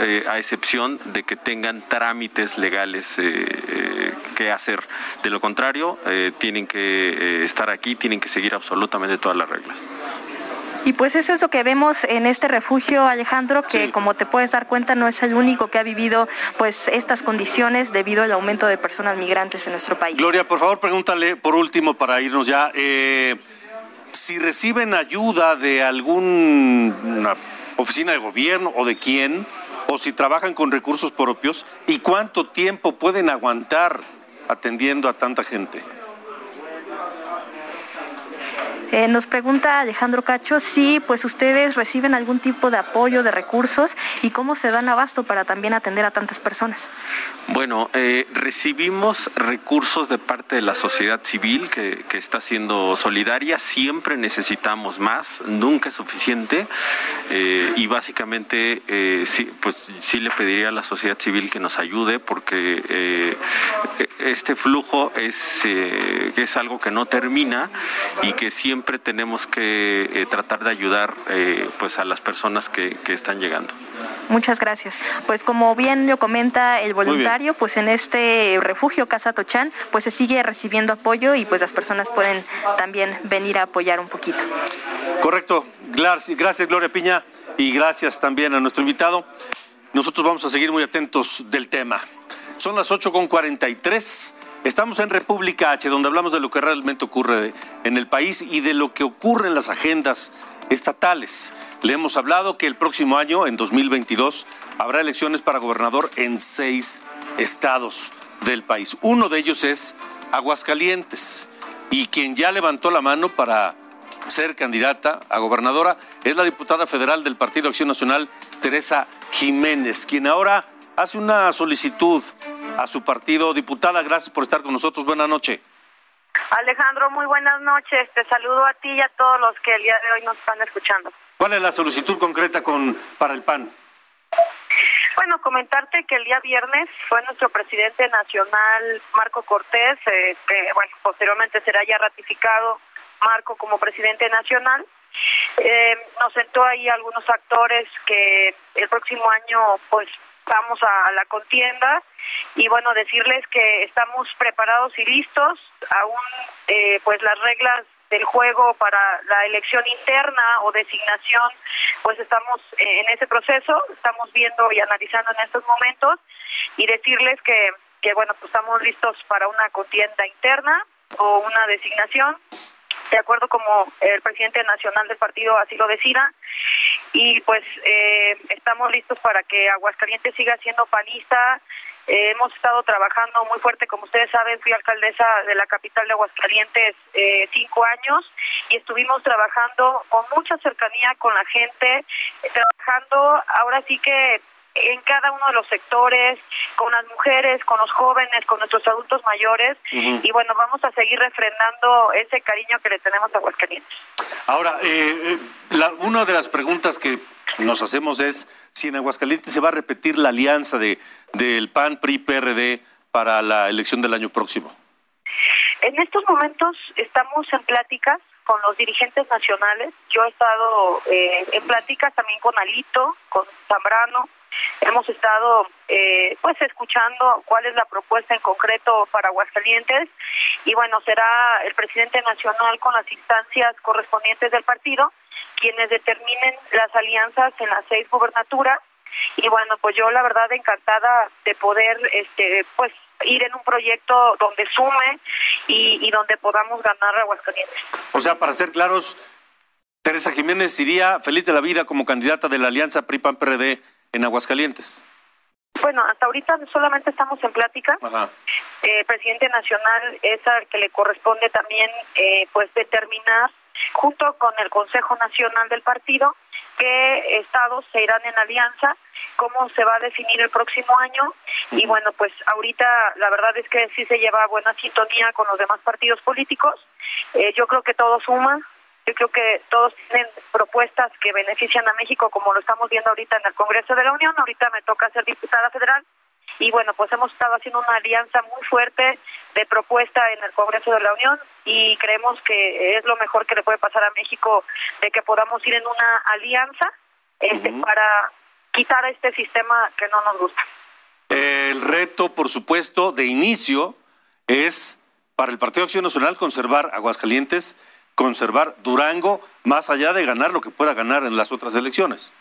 eh, a excepción de que tengan trámites legales que hacer. De lo contrario, tienen que estar aquí, tienen que seguir absolutamente todas las reglas. Y pues eso es lo que vemos en este refugio, Alejandro, que como te puedes dar cuenta no es el único que ha vivido pues estas condiciones debido al aumento de personas migrantes en nuestro país. Gloria, por favor, pregúntale por último para irnos ya. Eh, si reciben ayuda de alguna oficina de gobierno o de quién, o si trabajan con recursos propios, y cuánto tiempo pueden aguantar atendiendo a tanta gente. Eh, nos pregunta Alejandro Cacho si pues ustedes reciben algún tipo de apoyo de recursos y cómo se dan abasto para también atender a tantas personas. Bueno, eh, recibimos recursos de parte de la sociedad civil que, está siendo solidaria. Siempre necesitamos más, nunca es suficiente. Eh, y básicamente, sí, pues sí le pediría a la sociedad civil que nos ayude porque este flujo es, es algo que no termina y que siempre siempre tenemos que eh, tratar de ayudar eh, pues a las personas que, están llegando. Muchas gracias. Pues como bien lo comenta el voluntario, pues en este refugio Casa Tochán, pues se sigue recibiendo apoyo y pues las personas pueden también venir a apoyar un poquito. Correcto. Gracias, Gloria Piña, y gracias también a nuestro invitado. Nosotros vamos a seguir muy atentos del tema. Son las 8.43. Estamos en República H, donde hablamos de lo que realmente ocurre en el país y de lo que ocurre en las agendas estatales. Le hemos hablado que el próximo año, en 2022, habrá elecciones para gobernador en seis estados del país. Uno de ellos es Aguascalientes. Y quien ya levantó la mano para ser candidata a gobernadora es la diputada federal del Partido Acción Nacional, Teresa Jiménez, quien ahora hace una solicitud a su partido. Diputada, gracias por estar con nosotros. Buenas noches. Alejandro, muy buenas noches. Te saludo a ti y a todos los que el día de hoy nos están escuchando. ¿Cuál es la solicitud concreta con para el PAN? Bueno, comentarte que el día viernes fue nuestro presidente nacional, Marco Cortés, eh, que bueno, posteriormente será ya ratificado Marco como presidente nacional. Eh, nos sentó ahí algunos actores que el próximo año pues vamos a la contienda y bueno decirles que estamos preparados y listos. Aún eh, pues las reglas del juego para la elección interna o designación pues estamos en ese proceso estamos viendo y analizando en estos momentos y decirles que que bueno pues estamos listos para una contienda interna o una designación. De acuerdo como el presidente nacional del partido así lo decida y pues eh, estamos listos para que Aguascalientes siga siendo panista. Eh, hemos estado trabajando muy fuerte, como ustedes saben, fui alcaldesa de la capital de Aguascalientes eh, cinco años y estuvimos trabajando con mucha cercanía con la gente, trabajando ahora sí que en cada uno de los sectores, con las mujeres, con los jóvenes, con nuestros adultos mayores. Y bueno, vamos a seguir refrendando ese cariño que le tenemos a Aguascalientes. Ahora, eh, eh una de las preguntas que nos hacemos es si en Aguascalientes se va a repetir la alianza de del PAN, PRI, PRD para la elección del año próximo. En estos momentos estamos en pláticas con los dirigentes nacionales. Yo he estado eh, en pláticas también con Alito, con Zambrano, Hemos estado eh, pues escuchando cuál es la propuesta en concreto para Aguascalientes y bueno, será el presidente nacional con las instancias correspondientes del partido quienes determinen las alianzas en las seis gubernaturas y bueno, pues yo la verdad encantada de poder este pues ir en un proyecto donde sume y, y donde podamos ganar Aguascalientes. O sea, para ser claros, Teresa Jiménez iría feliz de la vida como candidata de la Alianza PRI-PAN-PRD en Aguascalientes? Bueno, hasta ahorita solamente estamos en plática. El presidente nacional es al que le corresponde también, eh, pues, determinar, junto con el Consejo Nacional del Partido, qué estados se irán en alianza, cómo se va a definir el próximo año. Y bueno, pues ahorita la verdad es que sí se lleva buena sintonía con los demás partidos políticos. Eh, yo creo que todo suma, yo creo que todos tienen propuestas que benefician a México, como lo estamos viendo ahorita en el Congreso de la Unión. Ahorita me toca ser diputada federal. Y bueno, pues hemos estado haciendo una alianza muy fuerte de propuesta en el Congreso de la Unión y creemos que es lo mejor que le puede pasar a México de que podamos ir en una alianza este, para quitar este sistema que no nos gusta. El reto, por supuesto, de inicio es para el Partido Acción Nacional conservar Aguascalientes conservar Durango más allá de ganar lo que pueda ganar en las otras elecciones.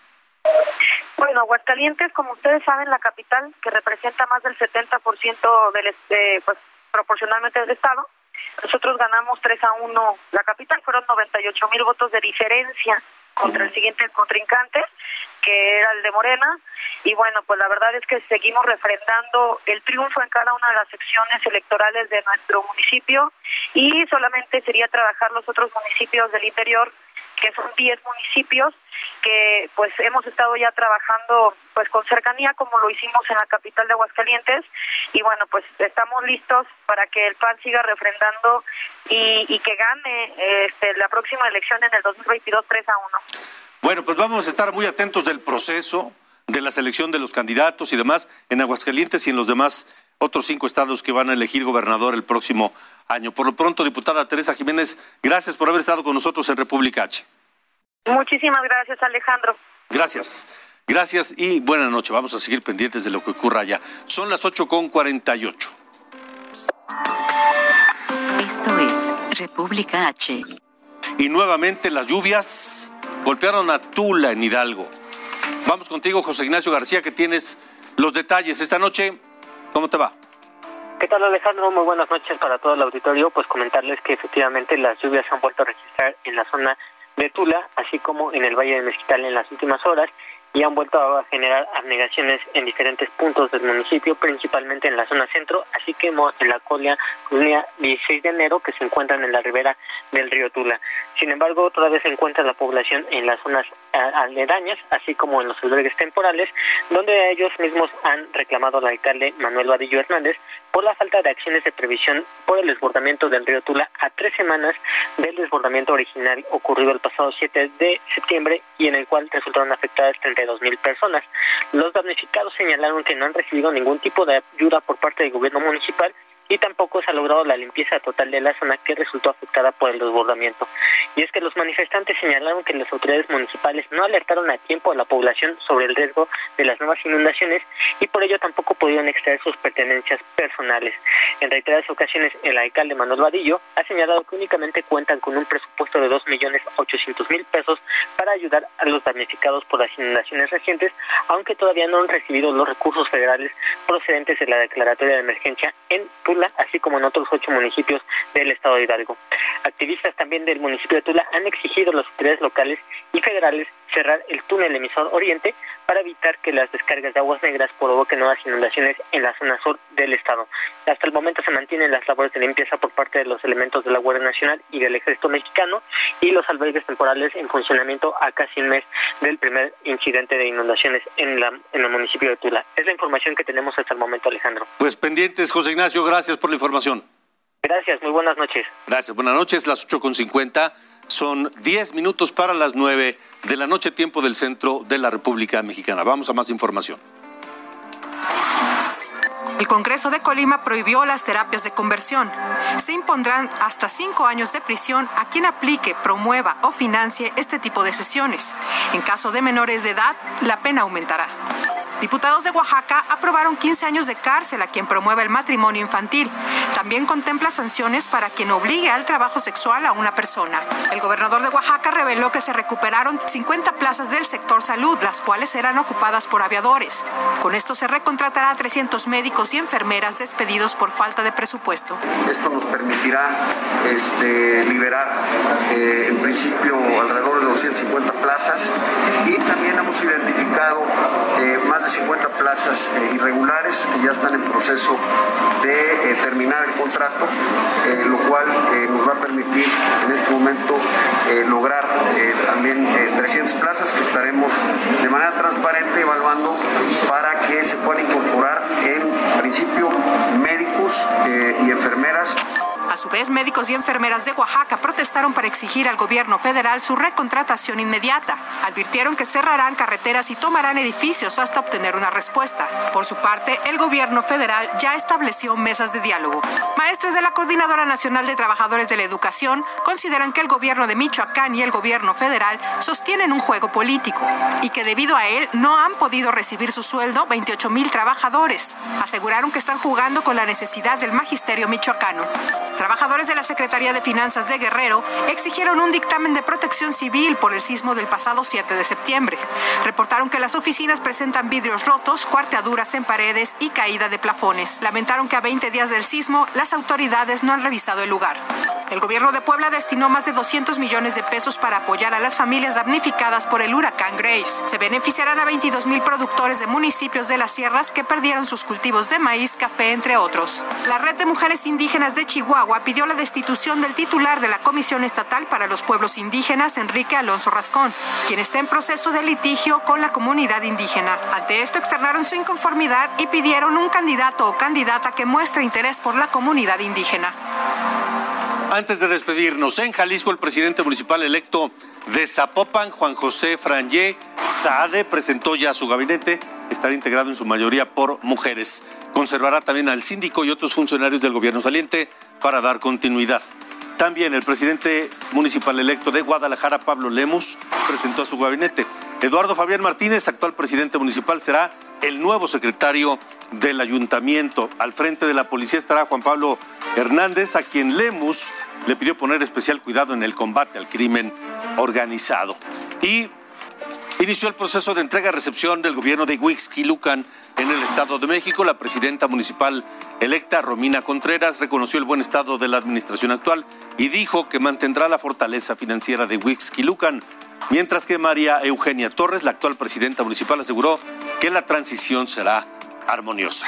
Bueno, Aguascalientes, como ustedes saben, la capital, que representa más del 70% del, este, pues, proporcionalmente del Estado, nosotros ganamos 3 a 1 la capital, fueron 98 mil votos de diferencia contra el siguiente contrincante, que era el de Morena. Y bueno, pues la verdad es que seguimos refrendando el triunfo en cada una de las secciones electorales de nuestro municipio y solamente sería trabajar los otros municipios del interior que son 10 municipios que pues hemos estado ya trabajando pues con cercanía como lo hicimos en la capital de Aguascalientes y bueno pues estamos listos para que el PAN siga refrendando y, y que gane este, la próxima elección en el 2022 3 a 1. Bueno, pues vamos a estar muy atentos del proceso de la selección de los candidatos y demás en Aguascalientes y en los demás otros cinco estados que van a elegir gobernador el próximo año. Por lo pronto, diputada Teresa Jiménez, gracias por haber estado con nosotros en República H. Muchísimas gracias, Alejandro. Gracias. Gracias y buena noche. Vamos a seguir pendientes de lo que ocurra allá. Son las 8 con 48. Esto es República H. Y nuevamente las lluvias golpearon a Tula en Hidalgo. Vamos contigo, José Ignacio García, que tienes los detalles. Esta noche, ¿cómo te va? ¿Qué tal Alejandro? Muy buenas noches para todo el auditorio. Pues comentarles que efectivamente las lluvias se han vuelto a registrar en la zona de Tula, así como en el Valle de Mezquital en las últimas horas, y han vuelto a generar abnegaciones en diferentes puntos del municipio, principalmente en la zona centro, así como en la colia, 16 de enero, que se encuentran en la ribera del río Tula. Sin embargo, todavía se encuentra la población en las zonas aledañas, así como en los albergues temporales, donde ellos mismos han reclamado al alcalde Manuel Vadillo Hernández por la falta de acciones de previsión por el desbordamiento del río Tula a tres semanas del desbordamiento original ocurrido el pasado 7 de septiembre y en el cual resultaron afectadas 32 mil personas. Los damnificados señalaron que no han recibido ningún tipo de ayuda por parte del gobierno municipal y tampoco se ha logrado la limpieza total de la zona que resultó afectada por el desbordamiento. Y es que los manifestantes señalaron que las autoridades municipales no alertaron a tiempo a la población sobre el riesgo de las nuevas inundaciones y por ello tampoco pudieron extraer sus pertenencias personales. En reiteradas ocasiones, el alcalde Manuel Vadillo ha señalado que únicamente cuentan con un presupuesto de 2.800.000 pesos para ayudar a los damnificados por las inundaciones recientes, aunque todavía no han recibido los recursos federales procedentes de la declaratoria de emergencia en Tula, así como en otros ocho municipios del estado de Hidalgo. Activistas también del municipio de Tula han exigido a las autoridades locales y federales cerrar el túnel emisor oriente para evitar que las descargas de aguas negras provoquen nuevas inundaciones en la zona sur del estado. Hasta el momento se mantienen las labores de limpieza por parte de los elementos de la Guardia Nacional y del Ejército Mexicano y los albergues temporales en funcionamiento a casi un mes del primer incidente de inundaciones en, la, en el municipio de Tula. Es la información que tenemos hasta el momento, Alejandro. Pues pendientes, José Ignacio, gracias por la información. Gracias, muy buenas noches. Gracias, buenas noches, las 8.50. Son 10 minutos para las 9 de la noche, tiempo del centro de la República Mexicana. Vamos a más información. El Congreso de Colima prohibió las terapias de conversión. Se impondrán hasta cinco años de prisión a quien aplique, promueva o financie este tipo de sesiones. En caso de menores de edad, la pena aumentará. Diputados de Oaxaca aprobaron 15 años de cárcel a quien promueva el matrimonio infantil. También contempla sanciones para quien obligue al trabajo sexual a una persona. El gobernador de Oaxaca reveló que se recuperaron 50 plazas del sector salud, las cuales eran ocupadas por aviadores. Con esto se recontratará a 300 médicos y enfermeras despedidos por falta de presupuesto. Esto nos permitirá este, liberar eh, en principio alrededor de 250 plazas y también hemos identificado eh, más de 50 plazas eh, irregulares que ya están en proceso de terminar el contrato, lo cual nos va a permitir en este momento lograr también 300 plazas que estaremos de manera transparente evaluando para que se puedan incorporar en principio médicos y enfermeras. A su vez, médicos y enfermeras de Oaxaca protestaron para exigir al gobierno federal su recontratación inmediata. Advirtieron que cerrarán carreteras y tomarán edificios hasta obtener una respuesta. Por su parte, el gobierno federal ya estableció mesas de diálogo. Maestros de la Coordinadora Nacional de Trabajadores de la Educación consideran que el gobierno de Michoacán y el gobierno federal sostienen un juego político y que debido a él no han podido recibir su sueldo 28 mil trabajadores. Aseguraron que están jugando con la necesidad del magisterio michoacano. Trabajadores de la Secretaría de Finanzas de Guerrero exigieron un dictamen de protección civil por el sismo del pasado 7 de septiembre. Reportaron que las oficinas presentan vidrios rotos, cuarteaduras en paredes y caída de plafones. Lamentaron que a 20 días del sismo las autoridades no han revisado el lugar. El gobierno de Puebla destinó más de 200 millones de pesos para apoyar a las familias damnificadas por el huracán Grace. Se beneficiarán a 22 mil productores de municipios de las sierras que perdieron sus cultivos de maíz, café, entre otros. La Red de Mujeres Indígenas de Chihuahua pidió la destitución del titular de la Comisión Estatal para los Pueblos Indígenas, Enrique Alonso Rascón, quien está en proceso de litigio con la comunidad indígena. Ante esto externaron su inconformidad y pidieron un candidato o candidata que muestre interés por la comunidad indígena. Antes de despedirnos, en Jalisco el presidente municipal electo de Zapopan, Juan José Frangé Saade, presentó ya su gabinete, estará integrado en su mayoría por mujeres. Conservará también al síndico y otros funcionarios del gobierno saliente para dar continuidad. También el presidente municipal electo de Guadalajara, Pablo Lemus, presentó su gabinete. Eduardo Fabián Martínez, actual presidente municipal, será el nuevo secretario del ayuntamiento. Al frente de la policía estará Juan Pablo Hernández, a quien Lemus le pidió poner especial cuidado en el combate al crimen organizado. Y inició el proceso de entrega-recepción del gobierno de Huixquilucan en el Estado de México. La presidenta municipal electa, Romina Contreras, reconoció el buen estado de la administración actual y dijo que mantendrá la fortaleza financiera de Huixquilucan. Mientras que María Eugenia Torres, la actual presidenta municipal, aseguró que la transición será armoniosa.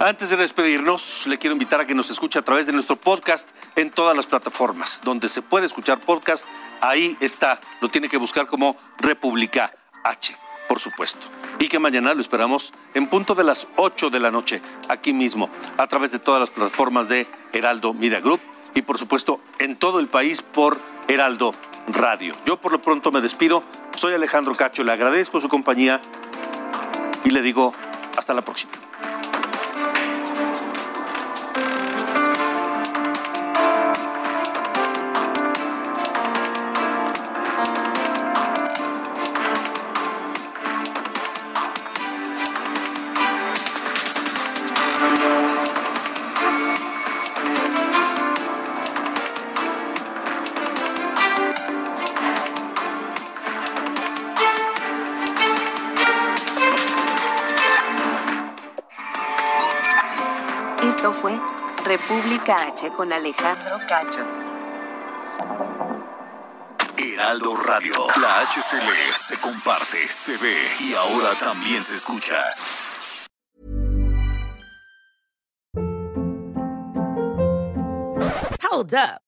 Antes de despedirnos, le quiero invitar a que nos escuche a través de nuestro podcast en todas las plataformas. Donde se puede escuchar podcast, ahí está. Lo tiene que buscar como República H, por supuesto. Y que mañana lo esperamos en punto de las 8 de la noche, aquí mismo, a través de todas las plataformas de Heraldo Media Group y por supuesto en todo el país por Heraldo Radio. Yo por lo pronto me despido. Soy Alejandro Cacho, le agradezco su compañía y le digo hasta la próxima. República H con Alejandro Cacho. Heraldo Radio. La HCL se comparte, se ve y ahora también se escucha. Hold up.